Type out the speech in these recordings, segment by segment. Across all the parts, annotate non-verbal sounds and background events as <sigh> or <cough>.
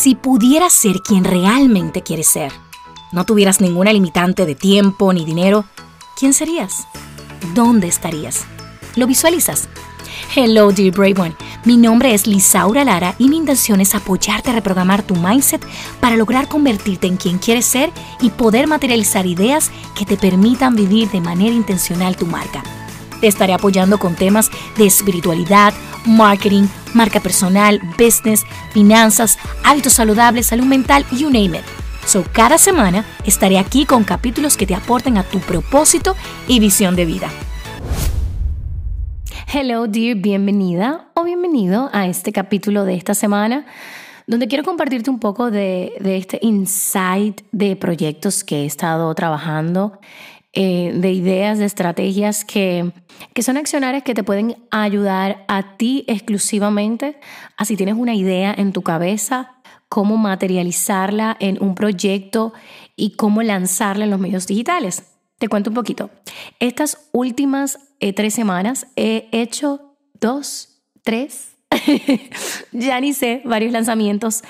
Si pudieras ser quien realmente quieres ser, no tuvieras ninguna limitante de tiempo ni dinero, ¿quién serías? ¿Dónde estarías? ¿Lo visualizas? Hello, dear Brave One. Mi nombre es Lisaura Lara y mi intención es apoyarte a reprogramar tu mindset para lograr convertirte en quien quieres ser y poder materializar ideas que te permitan vivir de manera intencional tu marca. Te estaré apoyando con temas de espiritualidad, marketing, marca personal, business, finanzas, hábitos saludables, salud mental, you name it. So, cada semana estaré aquí con capítulos que te aporten a tu propósito y visión de vida. Hello, dear, bienvenida o bienvenido a este capítulo de esta semana, donde quiero compartirte un poco de, de este insight de proyectos que he estado trabajando eh, de ideas, de estrategias que, que son accionarias que te pueden ayudar a ti exclusivamente, a si tienes una idea en tu cabeza, cómo materializarla en un proyecto y cómo lanzarla en los medios digitales. Te cuento un poquito. Estas últimas eh, tres semanas he hecho dos, tres, <laughs> ya ni sé, varios lanzamientos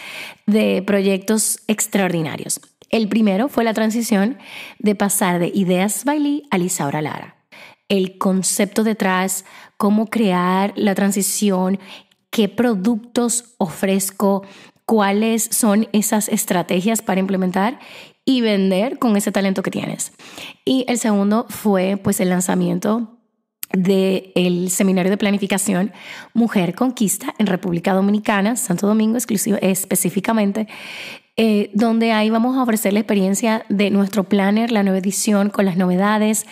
de proyectos extraordinarios. El primero fue la transición de pasar de Ideas Bailey a Lisaura Lara. El concepto detrás, cómo crear la transición, qué productos ofrezco, cuáles son esas estrategias para implementar y vender con ese talento que tienes. Y el segundo fue pues el lanzamiento del seminario de planificación Mujer Conquista en República Dominicana, Santo Domingo exclusivo, específicamente, eh, donde ahí vamos a ofrecer la experiencia de nuestro planner, la nueva edición con las novedades,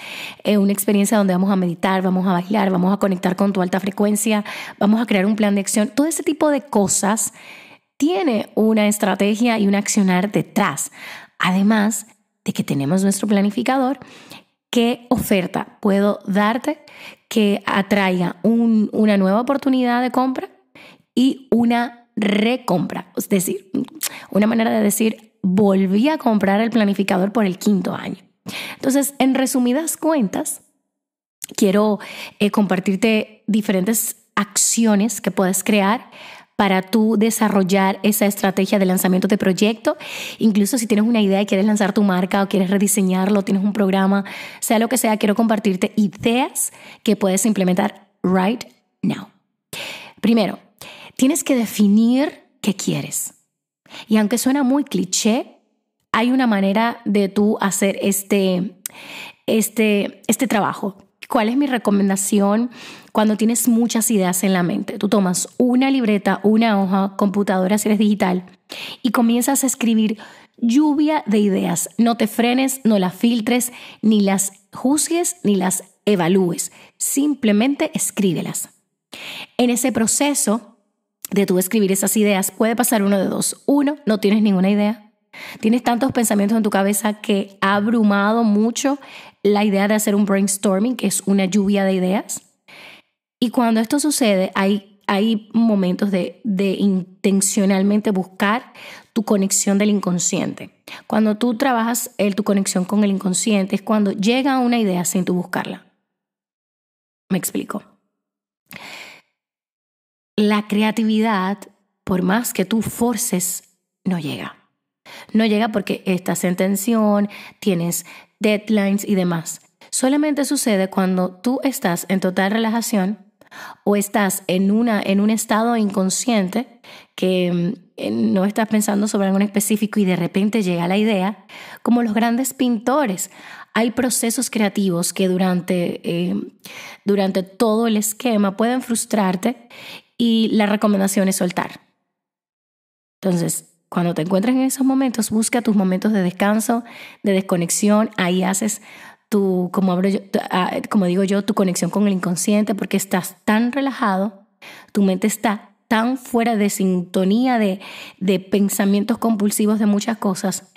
eh, una experiencia donde vamos a meditar, vamos a bailar, vamos a conectar con tu alta frecuencia, vamos a crear un plan de acción, todo ese tipo de cosas tiene una estrategia y un accionar detrás. Además de que tenemos nuestro planificador, ¿qué oferta puedo darte que atraiga una nueva oportunidad de compra y una recompra? Es decir, una manera de decir, volví a comprar el planificador por el quinto año. Entonces, en resumidas cuentas, quiero eh, compartirte diferentes acciones que puedes crear para tú desarrollar esa estrategia de lanzamiento de proyecto. Incluso si tienes una idea y quieres lanzar tu marca o quieres rediseñarlo, tienes un programa, sea lo que sea, quiero compartirte ideas que puedes implementar right now. Primero, tienes que definir qué quieres. Y aunque suena muy cliché, hay una manera de tú hacer este, este, este trabajo. ¿Cuál es mi recomendación cuando tienes muchas ideas en la mente? Tú tomas una libreta, una hoja, computadora si eres digital y comienzas a escribir lluvia de ideas. No te frenes, no las filtres, ni las juzgues, ni las evalúes. Simplemente escríbelas. En ese proceso, de tú escribir esas ideas, puede pasar uno de dos. Uno, no tienes ninguna idea. Tienes tantos pensamientos en tu cabeza que ha abrumado mucho la idea de hacer un brainstorming, que es una lluvia de ideas. Y cuando esto sucede, hay, hay momentos de, de intencionalmente buscar tu conexión del inconsciente. Cuando tú trabajas el, tu conexión con el inconsciente es cuando llega una idea sin tú buscarla. Me explico la creatividad, por más que tú forces, no llega. No llega porque estás en tensión, tienes deadlines y demás. Solamente sucede cuando tú estás en total relajación o estás en, una, en un estado inconsciente que mm, no estás pensando sobre algo específico y de repente llega la idea, como los grandes pintores. Hay procesos creativos que durante, eh, durante todo el esquema pueden frustrarte y la recomendación es soltar. Entonces, cuando te encuentres en esos momentos, busca tus momentos de descanso, de desconexión, ahí haces tu, como, ah, como digo yo, tu conexión con el inconsciente porque estás tan relajado, tu mente está tan fuera de sintonía de, de pensamientos compulsivos de muchas cosas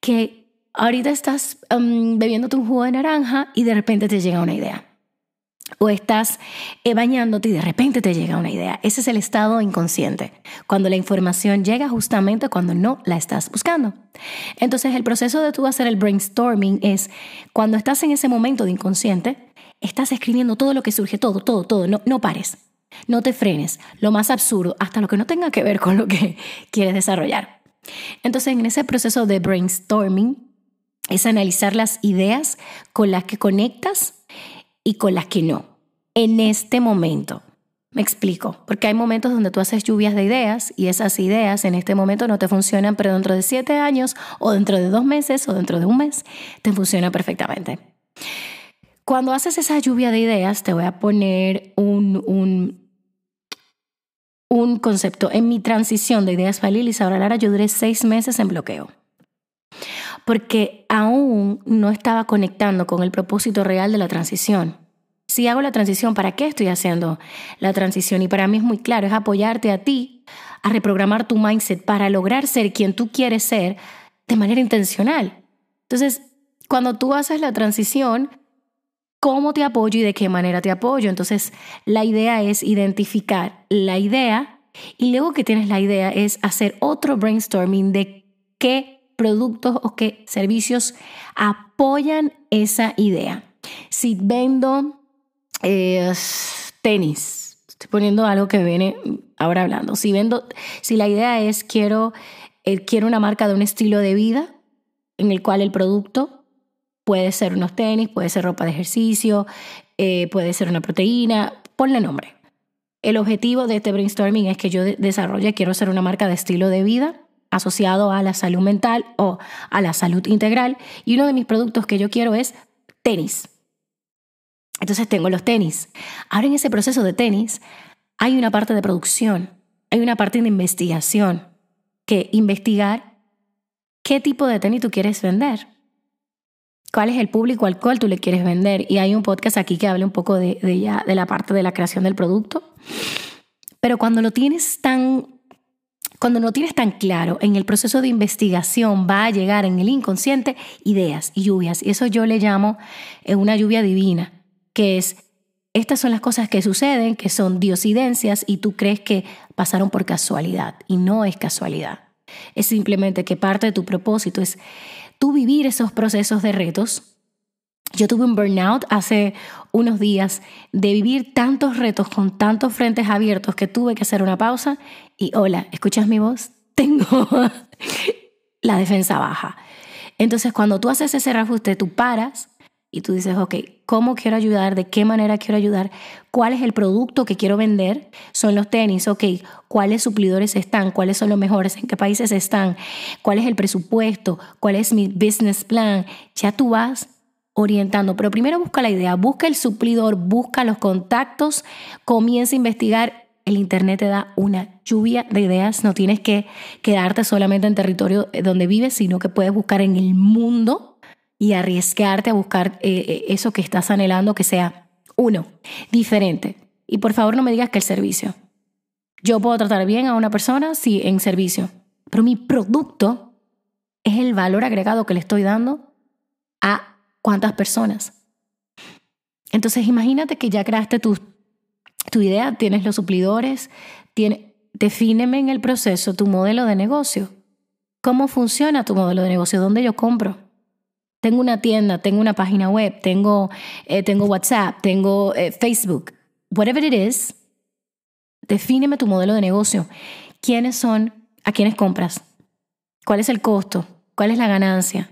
que ahorita estás um, bebiendo tu jugo de naranja y de repente te llega una idea o estás eh, bañándote y de repente te llega una idea. Ese es el estado inconsciente, cuando la información llega justamente cuando no la estás buscando. Entonces el proceso de tú hacer el brainstorming es cuando estás en ese momento de inconsciente, estás escribiendo todo lo que surge, todo, todo, todo, no, no pares, no te frenes, lo más absurdo, hasta lo que no tenga que ver con lo que <laughs> quieres desarrollar. Entonces, en ese proceso de brainstorming, es analizar las ideas con las que conectas y con las que no. En este momento. Me explico, porque hay momentos donde tú haces lluvias de ideas y esas ideas en este momento no te funcionan, pero dentro de siete años o dentro de dos meses o dentro de un mes te funciona perfectamente. Cuando haces esa lluvia de ideas, te voy a poner un, un, un concepto. En mi transición de ideas para Lili Sabra Lara, yo duré seis meses en bloqueo. Porque aún no estaba conectando con el propósito real de la transición si hago la transición, ¿para qué estoy haciendo la transición? Y para mí es muy claro, es apoyarte a ti, a reprogramar tu mindset para lograr ser quien tú quieres ser de manera intencional. Entonces, cuando tú haces la transición, ¿cómo te apoyo y de qué manera te apoyo? Entonces, la idea es identificar la idea y luego que tienes la idea es hacer otro brainstorming de qué productos o qué servicios apoyan esa idea. Si vendo tenis. Estoy poniendo algo que viene ahora hablando. Si vendo, si la idea es quiero, eh, quiero una marca de un estilo de vida en el cual el producto puede ser unos tenis, puede ser ropa de ejercicio, eh, puede ser una proteína, ponle nombre. El objetivo de este brainstorming es que yo desarrolle, quiero ser una marca de estilo de vida asociado a la salud mental o a la salud integral. Y uno de mis productos que yo quiero es tenis. Entonces tengo los tenis. Ahora en ese proceso de tenis hay una parte de producción, hay una parte de investigación, que investigar qué tipo de tenis tú quieres vender, cuál es el público al cual tú le quieres vender. Y hay un podcast aquí que habla un poco de, ya, de la parte de la creación del producto. Pero cuando lo tienes tan cuando no tienes tan claro en el proceso de investigación, va a llegar en el inconsciente ideas y lluvias. Y eso yo le llamo eh, una lluvia divina que es, estas son las cosas que suceden, que son diosidencias y tú crees que pasaron por casualidad y no es casualidad. Es simplemente que parte de tu propósito es tú vivir esos procesos de retos. Yo tuve un burnout hace unos días de vivir tantos retos con tantos frentes abiertos que tuve que hacer una pausa y hola, ¿escuchas mi voz? <laughs> Tengo la defensa baja. Entonces cuando tú haces ese reajuste, tú paras y tú dices, ok, ¿cómo quiero ayudar? ¿De qué manera quiero ayudar? ¿Cuál es el producto que quiero vender? Son los tenis, ok, ¿cuáles suplidores están? ¿Cuáles son los mejores? ¿En qué países están? ¿Cuál es el presupuesto? ¿Cuál es mi business plan? Ya tú vas orientando, pero primero busca la idea, busca el suplidor, busca los contactos, comienza a investigar. El Internet te da una lluvia de ideas, no tienes que quedarte solamente en territorio donde vives, sino que puedes buscar en el mundo y arriesgarte a buscar eh, eh, eso que estás anhelando que sea, uno, diferente. Y por favor no me digas que el servicio. Yo puedo tratar bien a una persona, sí, en servicio, pero mi producto es el valor agregado que le estoy dando a cuántas personas. Entonces imagínate que ya creaste tu, tu idea, tienes los suplidores, tiene, defíneme en el proceso tu modelo de negocio. ¿Cómo funciona tu modelo de negocio? ¿Dónde yo compro? Tengo una tienda, tengo una página web, tengo, eh, tengo WhatsApp, tengo eh, Facebook, whatever it is, defíneme tu modelo de negocio. ¿Quiénes son? ¿A quiénes compras? ¿Cuál es el costo? ¿Cuál es la ganancia?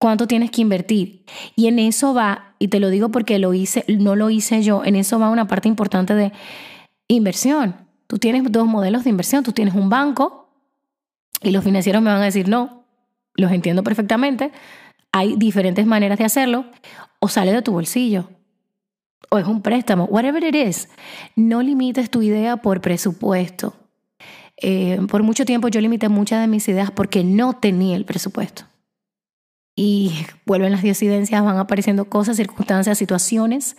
¿Cuánto tienes que invertir? Y en eso va, y te lo digo porque lo hice, no lo hice yo, en eso va una parte importante de inversión. Tú tienes dos modelos de inversión. Tú tienes un banco y los financieros me van a decir, no, los entiendo perfectamente, hay diferentes maneras de hacerlo. O sale de tu bolsillo. O es un préstamo. Whatever it is. No limites tu idea por presupuesto. Eh, por mucho tiempo yo limité muchas de mis ideas porque no tenía el presupuesto. Y vuelven las diosidencias, van apareciendo cosas, circunstancias, situaciones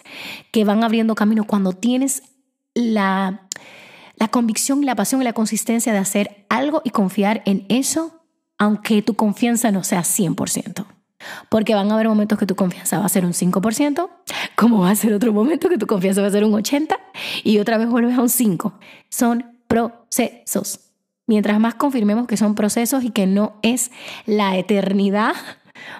que van abriendo camino cuando tienes la, la convicción, la pasión y la consistencia de hacer algo y confiar en eso, aunque tu confianza no sea 100%. Porque van a haber momentos que tu confianza va a ser un 5%, como va a ser otro momento que tu confianza va a ser un 80% y otra vez vuelves a un 5%. Son procesos. Mientras más confirmemos que son procesos y que no es la eternidad,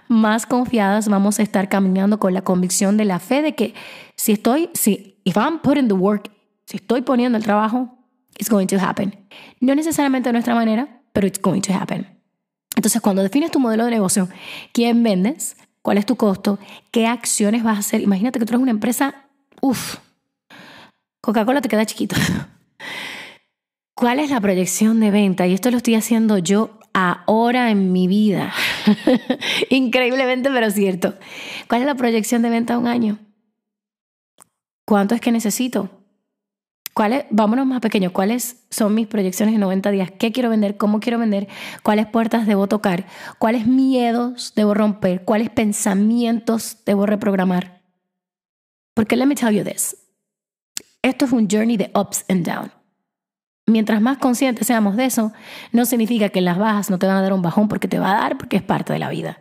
más confiadas vamos a estar caminando con la convicción de la fe de que si estoy, si if I'm putting the work, si estoy poniendo el trabajo, it's going to happen. No necesariamente de nuestra manera, pero it's going to happen. Entonces, cuando defines tu modelo de negocio, quién vendes, cuál es tu costo, qué acciones vas a hacer. Imagínate que tú eres una empresa, uff, Coca-Cola te queda chiquito. <laughs> ¿Cuál es la proyección de venta? Y esto lo estoy haciendo yo ahora en mi vida. <laughs> Increíblemente, pero cierto. ¿Cuál es la proyección de venta a un año? ¿Cuánto es que necesito? ¿Cuáles, vámonos más pequeño, cuáles son mis proyecciones en 90 días? ¿Qué quiero vender? ¿Cómo quiero vender? ¿Cuáles puertas debo tocar? ¿Cuáles miedos debo romper? ¿Cuáles pensamientos debo reprogramar? Porque let me tell you this. Esto es un journey de ups and downs. Mientras más conscientes seamos de eso, no significa que las bajas no te van a dar un bajón porque te va a dar, porque es parte de la vida.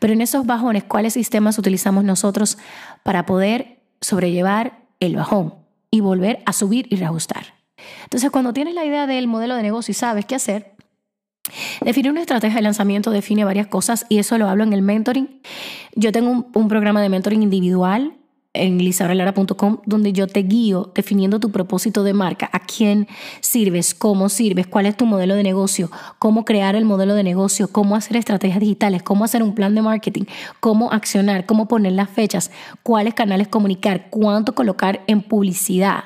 Pero en esos bajones, ¿cuáles sistemas utilizamos nosotros para poder sobrellevar el bajón? y volver a subir y reajustar. Entonces, cuando tienes la idea del modelo de negocio y sabes qué hacer, Definir una estrategia de lanzamiento define varias cosas y eso lo hablo en el mentoring. Yo tengo un, un programa de mentoring individual en lisabralara.com donde yo te guío definiendo tu propósito de marca, a quién sirves, cómo sirves, cuál es tu modelo de negocio, cómo crear el modelo de negocio, cómo hacer estrategias digitales, cómo hacer un plan de marketing, cómo accionar, cómo poner las fechas, cuáles canales comunicar, cuánto colocar en publicidad.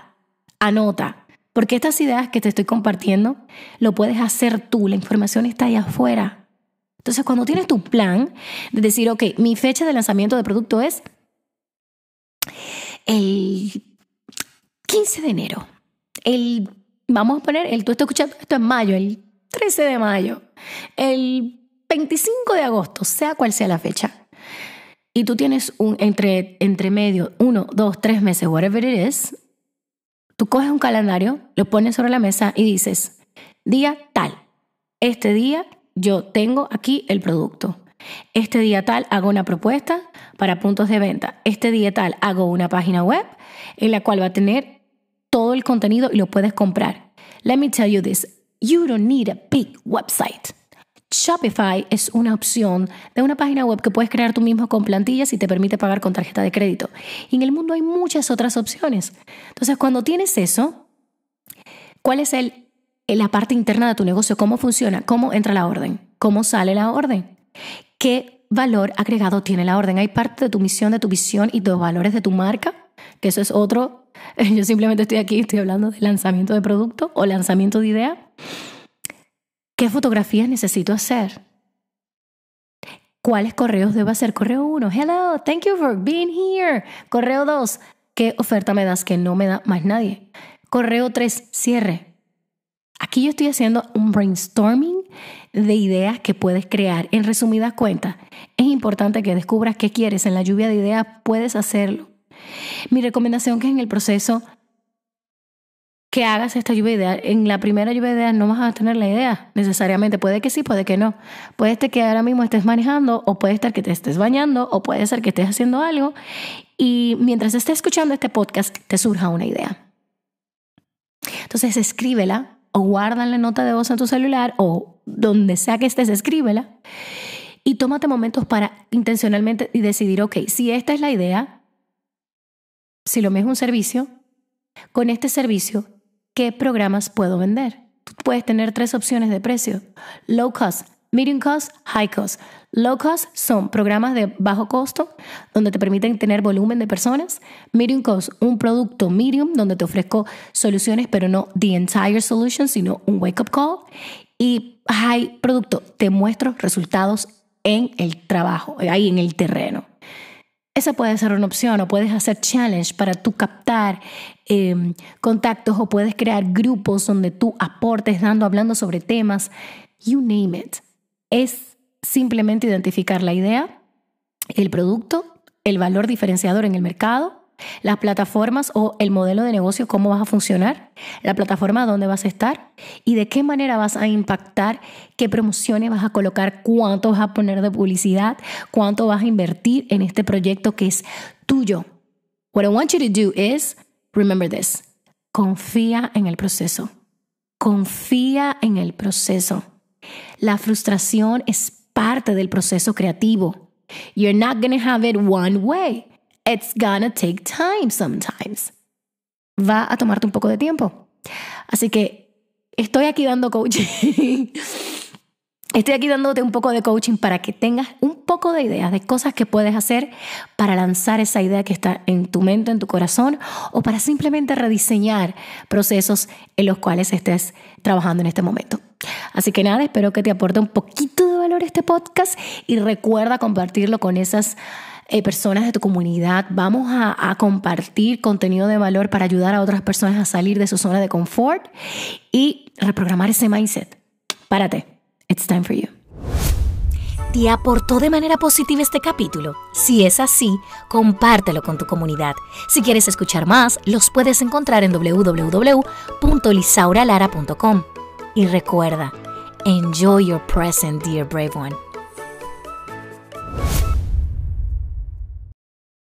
Anota, porque estas ideas que te estoy compartiendo lo puedes hacer tú, la información está ahí afuera. Entonces, cuando tienes tu plan de decir, ok, mi fecha de lanzamiento de producto es el 15 de enero. El, vamos a poner, el, tú estás escuchando esto en mayo, el 13 de mayo, el 25 de agosto, sea cual sea la fecha. Y tú tienes un entre, entre medio, uno, dos, tres meses, whatever it is. Tú coges un calendario, lo pones sobre la mesa y dices, día tal. Este día yo tengo aquí el producto. Este día tal hago una propuesta para puntos de venta. Este día tal hago una página web en la cual va a tener todo el contenido y lo puedes comprar. Let me tell you this, you don't need a big website. Shopify es una opción de una página web que puedes crear tú mismo con plantillas y te permite pagar con tarjeta de crédito. Y en el mundo hay muchas otras opciones. Entonces, cuando tienes eso, ¿cuál es el, la parte interna de tu negocio? ¿Cómo funciona? ¿Cómo entra la orden? ¿Cómo sale la orden? Qué valor agregado tiene la orden. Hay parte de tu misión, de tu visión y de los valores de tu marca, que eso es otro. <laughs> Yo simplemente estoy aquí, estoy hablando de lanzamiento de producto o lanzamiento de idea. ¿Qué fotografías necesito hacer? ¿Cuáles correos debo hacer? Correo 1, hello, thank you for being here. Correo 2, ¿qué oferta me das que no me da más nadie? Correo 3, cierre. Aquí yo estoy haciendo un brainstorming de ideas que puedes crear. En resumidas cuentas, es importante que descubras qué quieres. En la lluvia de ideas puedes hacerlo. Mi recomendación que en el proceso que hagas esta lluvia de ideas. En la primera lluvia de ideas no vas a tener la idea necesariamente. Puede que sí, puede que no. Puede ser que ahora mismo estés manejando o puede ser que te estés bañando o puede ser que estés haciendo algo y mientras estés escuchando este podcast te surja una idea. Entonces escríbela o guarda la nota de voz en tu celular o donde sea que estés, escríbela y tómate momentos para intencionalmente y decidir, ok, si esta es la idea, si lo mío es un servicio, con este servicio, ¿qué programas puedo vender? Puedes tener tres opciones de precio. Low cost, medium cost, high cost. Low cost son programas de bajo costo donde te permiten tener volumen de personas. Medium cost, un producto medium donde te ofrezco soluciones, pero no the entire solution, sino un wake up call. Y high producto, te muestro resultados en el trabajo, ahí en el terreno. Esa puede ser una opción o puedes hacer challenge para tú captar em, contactos o puedes crear grupos donde tú aportes dando, hablando sobre temas. You name it. Es simplemente identificar la idea, el producto, el valor diferenciador en el mercado, las plataformas o el modelo de negocio, cómo vas a funcionar, la plataforma donde vas a estar y de qué manera vas a impactar, qué promociones vas a colocar, cuánto vas a poner de publicidad, cuánto vas a invertir en este proyecto que es tuyo. What I want you to do is, remember this, confía en el proceso. Confía en el proceso. La frustración es parte del proceso creativo. You're not to have it one way. It's gonna take time sometimes. Va a tomarte un poco de tiempo. Así que estoy aquí dando coaching <laughs> Estoy aquí dándote un poco de coaching para que tengas un poco de ideas de cosas que puedes hacer para lanzar esa idea que está en tu mente, en tu corazón, o para simplemente rediseñar procesos en los cuales estés trabajando en este momento. Así que nada, espero que te aporte un poquito de valor este podcast y recuerda compartirlo con esas eh, personas de tu comunidad. Vamos a, a compartir contenido de valor para ayudar a otras personas a salir de su zona de confort y reprogramar ese mindset. Párate. It's time for you. ¿Te aportó de manera positiva este capítulo? Si es así, compártelo con tu comunidad. Si quieres escuchar más, los puedes encontrar en www.lisauralara.com. Y recuerda, enjoy your present, dear brave one.